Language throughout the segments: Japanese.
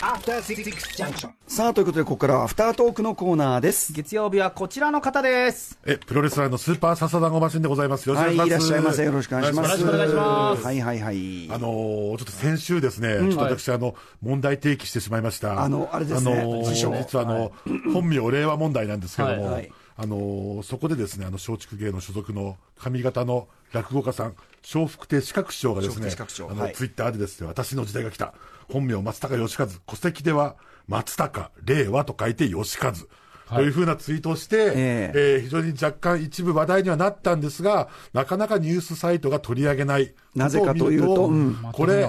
After Six Junction. さあ、ということで、ここからはアフタートークのコーナーです。月曜日はこちらの方です。え、プロレスラーのスーパーササダンゴマシンでございます。よろはい、しくお願いします。いらっしゃいませ。よろしくお願いします。よろしくお願いしますはいはいはい。あのーちょっと先週ですね、ちょっと私、あの、問題提起してしまいました。あのあれですねあのー実はあの、本名令和問題なんですけれども、はいはいあのーそこでですね、あの、松竹芸能所属の上方の落語家さん、笑福亭四角師匠がですね、あの、はいツイッターでですね、私の時代が来た。本名松高義和、戸籍では松高令和と書いて義和。というふうなツイートをして、ええー非常に若干一部話題にはなったんですが、なかなかニュースサイトが取り上げない。なぜかというとこれ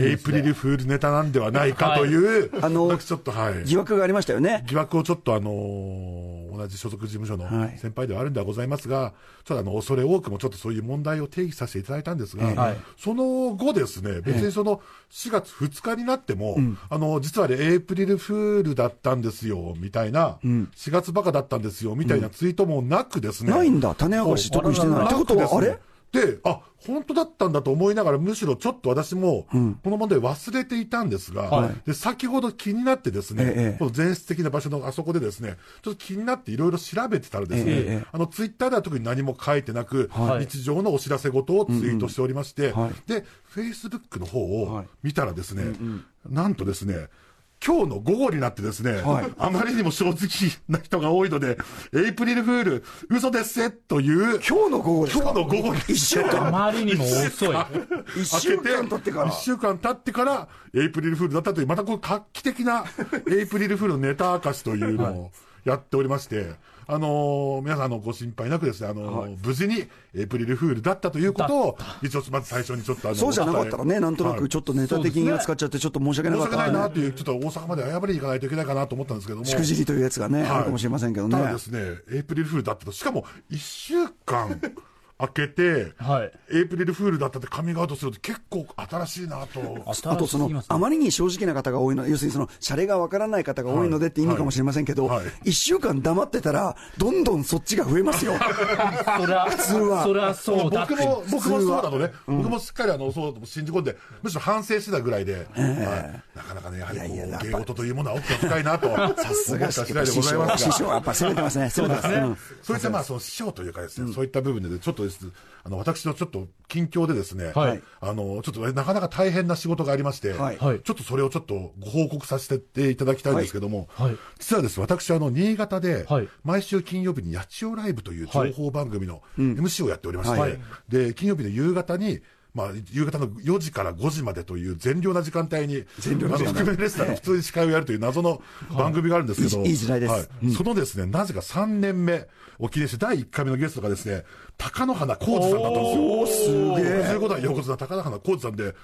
エイプリルフールネタなんではないかという、あの私ちょっとはい。疑惑がありましたよね。疑惑をちょっとあのー同じ所属事務所のはい。先輩ではあるんではございますが、ちょっとあの、恐れ多くもちょっとそういう問題を定義させていただいたんですが、はい。その後ですね、別にその4月2日になっても、あの、実はあれ、エイプリルフールだったんですよ、みたいな、4月バカだったんですよ、みたいなツイートもなくですね。ないんだ。種明かし特にしてない。ってことは、あれ？で、あ、本当だったんだと思いながら、むしろちょっと私も、この問題忘れていたんですが、はい。で、先ほど気になってですね、ええこの前室的な場所のあそこでですね、ちょっと気になっていろいろ調べてたらですね、えあの、ツイッターでは特に何も書いてなく、はい。日常のお知らせ事をツイートしておりまして、はいで、フェイスブックの方をはい見たらですね、なんとですね、今日の午後になってですね、はい。あまりにも正直な人が多いので、エイプリルフール、嘘ですせという、今日の午後ですか？今日の午後に。一週間。あまりにも遅い。一週間経ってから。一週間経ってから、エイプリルフールだったという、またこう画期的なエイプリルフールのネタ明かしというのをやっておりまして、あのー皆さんあのご心配なくですね、あのー無事にエイプリルフールだったということを、一応まず最初にちょっとあの、そうじゃなかったらね、なんとなはいくちょっとネタ的に扱っちゃって、ちょっと申し訳な申し訳かったないなという、ちょっと大阪まで謝りに行かないといけないかなと思ったんですけども。しくじりというやつがね、はいあるかもしれませんけどね。た。だですね、エイプリルフールだったと、しかも1週間空けて、はいエイプリルフールだったってカミングアウトすると結構新しいなと。あとその、あまりに正直な方が多いの、要するにその、シャレがわからない方が多いのでって意味かもしれませんけどはいはい、一週間黙ってたら、どんどんそっちが増えますよ。そりゃ、普通はそりゃそうだ僕も、僕もそうなのね。僕もしっかりあの、そうだと信じ込んで、むしろ反省してたぐらいで、はいなかなかね、やはりこいやいややっぱう、芸事というものは奥が深いなと、さすが思った次第でございますが。師匠、やっぱ攻めてますね。そうですね。そういったまあその師匠というかですね、そういった部分でちょっとです。あの私のちょっと近況でですね、はい。あのちょっとなかなか大変な仕事がありまして、はい。はい。ちょっとそれをちょっとご報告させていただきたいんですけども、はい。はい実はですね私あの新潟で、はい。毎週金曜日に八千代ライブという情報番組の MC をやっておりまして、はい。で金曜日の夕方にまあ、夕方の4時から5時までという善良な時間帯に、善良な覆面レスラーの普通に司会をやるという謎の番組があるんですけど、いいいい時代です。はい。そのですね、なぜか3年目を記念して第1回目のゲストがですね、高野花浩二さんだったんですよ。おーすげえ。55代横綱高野花浩二さんで、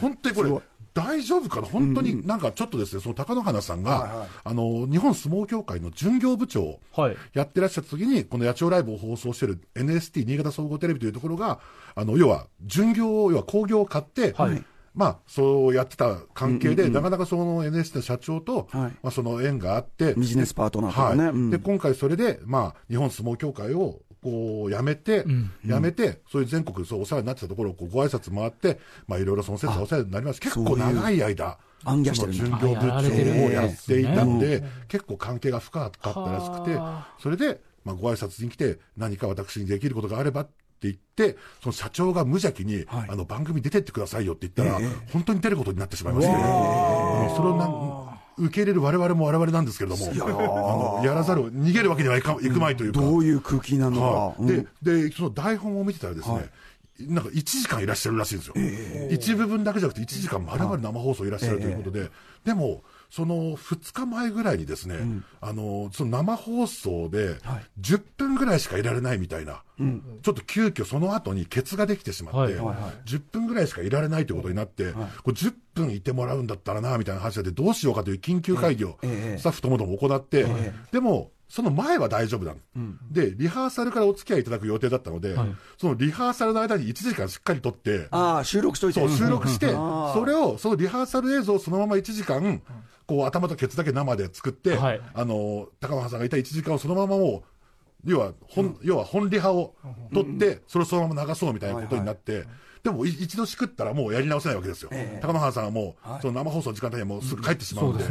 本当にこれ、大丈夫かな？本当になんかちょっとですね、その高野花さんが、あの、日本相撲協会の巡業部長をはい。やってらっしゃった時に、この野鳥ライブを放送している NST 新潟総合テレビというところが、あの、要は、巡業、要は工業を買って、はい。まあ、そうやってた関係で、なかなかその NST の社長と、はい。まあ、その縁があって、ビジネスパートナーとかね。はい。うん。で、今回それで、まあ、日本相撲協会を、こう、辞めて、辞めて、そういう全国そうお世話になってたところをこうご挨拶回って、まあ、いろいろその説はお世話になります。結構長い間、暗夜して巡業部長をやっていたので、結構関係が深かったらしくては、それで、まあ、ご挨拶に来て、何か私にできることがあればって言って、その社長が無邪気に、はい。あの、番組出てってくださいよって言ったら、本当に出ることになってしまいまして、それをなん受け入れる我々も我々なんですけれども、あのやらざるを、逃げるわけにはいかいくまいというか、どういう空気なのか。はい、うん。で、で、その台本を見てたらですね、なんか1時間いらっしゃるらしいんですよ。一部分だけじゃなくて1時間まるまる生放送いらっしゃるということで、でも、その2日前ぐらいにですね、あの、その生放送で10分ぐらいしかいられないみたいな、ちょっと急遽その後にケツができてしまって、はいはいは10分ぐらいしかいられないということになって、これ10分いてもらうんだったらな、みたいな話でどうしようかという緊急会議をスタッフともども行って、でも、その前は大丈夫なの、で、リハーサルからお付き合いいただく予定だったので、そのリハーサルの間に1時間しっかりとって、ああ、収録しといて。そう、収録して、あそれを、そのリハーサル映像をそのまま1時間、こう頭とケツだけ生で作って、はい。あの、高野さんがいた1時間をそのままもう、要は本、要は本リハを取って、それをそのまま流そうみたいなことになって、でもい一度しくったらもうやり直せないわけですよ。高野原さんはもう、その生放送の時間帯にはもうすぐ帰ってしまうんで、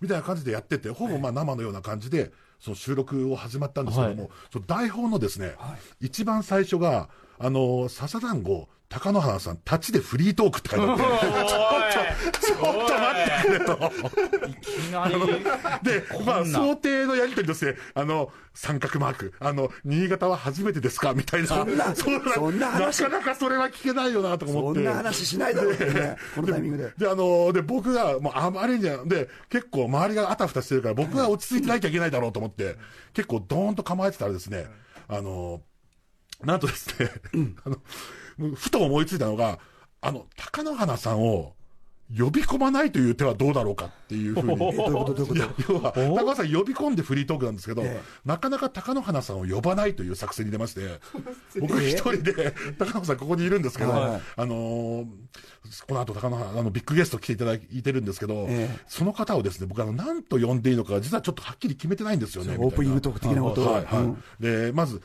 みたいな感じでやってて、ほぼまあ生のような感じで、その収録を始まったんですけども、はい。その台本のですね、一番最初が、あの、笹団子、高野花さん、タッチでフリートークって書いてあって、ちょっと、ちょっと待ってくれと。いきなり。で、まあ、想定のやりとりとして、あの、三角マーク、あの、新潟は初めてですか？みたいな。そんなそんな話なかなかそれは聞けないよな、とか思って。そんな話しないだろうってね、このタイミングで。で、あので、僕が、もう、あまりに、で、結構周りがあたふたしてるから、僕が落ち着いてなきゃいけないだろうと思って、結構ドーンと構えてたらですね、あのなんとですね、あの、ふと思いついたのが、あの、高野花さんを呼び込まないという手はどうだろうかっていうふうに。どういうことどういうこと？要は、高野さん呼び込んでフリートークなんですけど、ええ。なかなか高野花さんを呼ばないという作戦に出まして、僕一人で、高野さんここにいるんですけど、はいあのーこの後高野花、あの、ビッグゲスト来ていただいてるんですけど、ええ。その方をですね、僕あの、何と呼んでいいのか、実はちょっとはっきり決めてないんですよね。オープニングトーク的なことをはい、はい。うん。で、まず、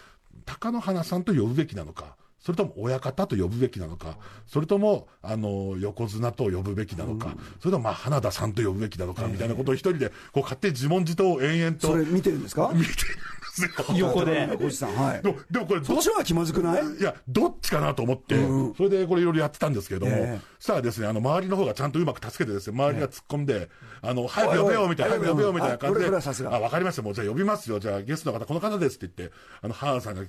高野花さんと呼ぶべきなのか、それとも親方と呼ぶべきなのか、それとも、あの、横綱と呼ぶべきなのか、それとも、まあ、花田さんと呼ぶべきなのか、みたいなことを一人で、こう、勝手に自問自答を延々とそれ見てるんですか？見てる。んですよ。横で。おじさん、はい。でも、でもこれ、どそっちの方が気まずくない？いや、どっちかなと思って、それでこれいろいろやってたんですけども、ええそしたらですね、あの、周りの方がちゃんとうまく助けてですね、周りが突っ込んで、あの、早く呼べよ、みたいな、早く呼べよ、みたいな感じで、あわかりました、もうじゃあ呼びますよ、じゃあゲストの方、この方ですって言って、あの、ハーンさんが、が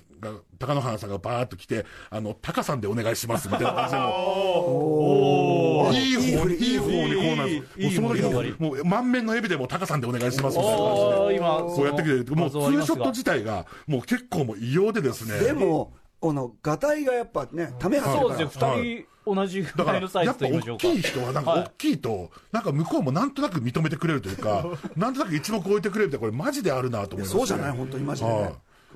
高野ハーンさんがバーっと来て、あの、タカさんでお願いします、みたいな感じで もう、いい方に、いい方にこうなんです。もうその時いい盛り上がりもう満面の笑みでもうタカさんでお願いします、みたいな感じで。おー、今、こうやってくれる。もうツーショット自体が、もう結構もう異様でですね。でも、この、ガタイがやっぱね、ためはそうですよ。二人同じぐだかららいのサイやっぱズと言いましょうか。大きい人はなんかはい大きいと、なんか向こうもなんとなく認めてくれるというか、なんとなく一目置いてくれるってこれマジであるなと思いますそうじゃない？本当にマジでねはい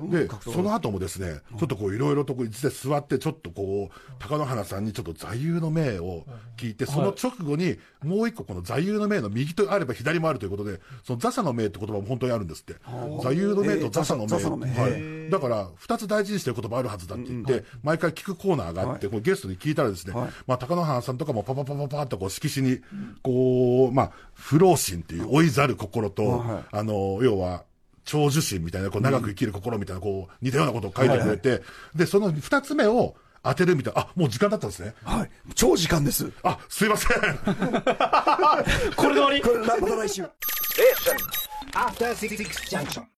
で、その後もですね、ちょっとこういろいろとこう一で座って、ちょっとこう、高野花さんにちょっと座右の銘を聞いて、その直後に、もう一個この座右の銘の右とあれば左もあるということで、その座左の銘って言葉も本当にあるんですって。座右の銘と座左の銘。はい。だから、二つ大事にしてる言葉あるはずだって言って、毎回聞くコーナーがあって、こうゲストに聞いたらですね、はい。まあ、高野花さんとかもパパパパパッとこう色紙に、こう、まあ、不老心っていう追いざる心と、はい。あの、要は、長寿心みたいな、こう長く生きる心みたいな、こう、似たようなことを書いてくれて、で、その二つ目を当てるみたいな、あ、もう時間だったんですね。はい。超時間です。あ、すいません。これで終わりこれ、また来週。After Six Junction.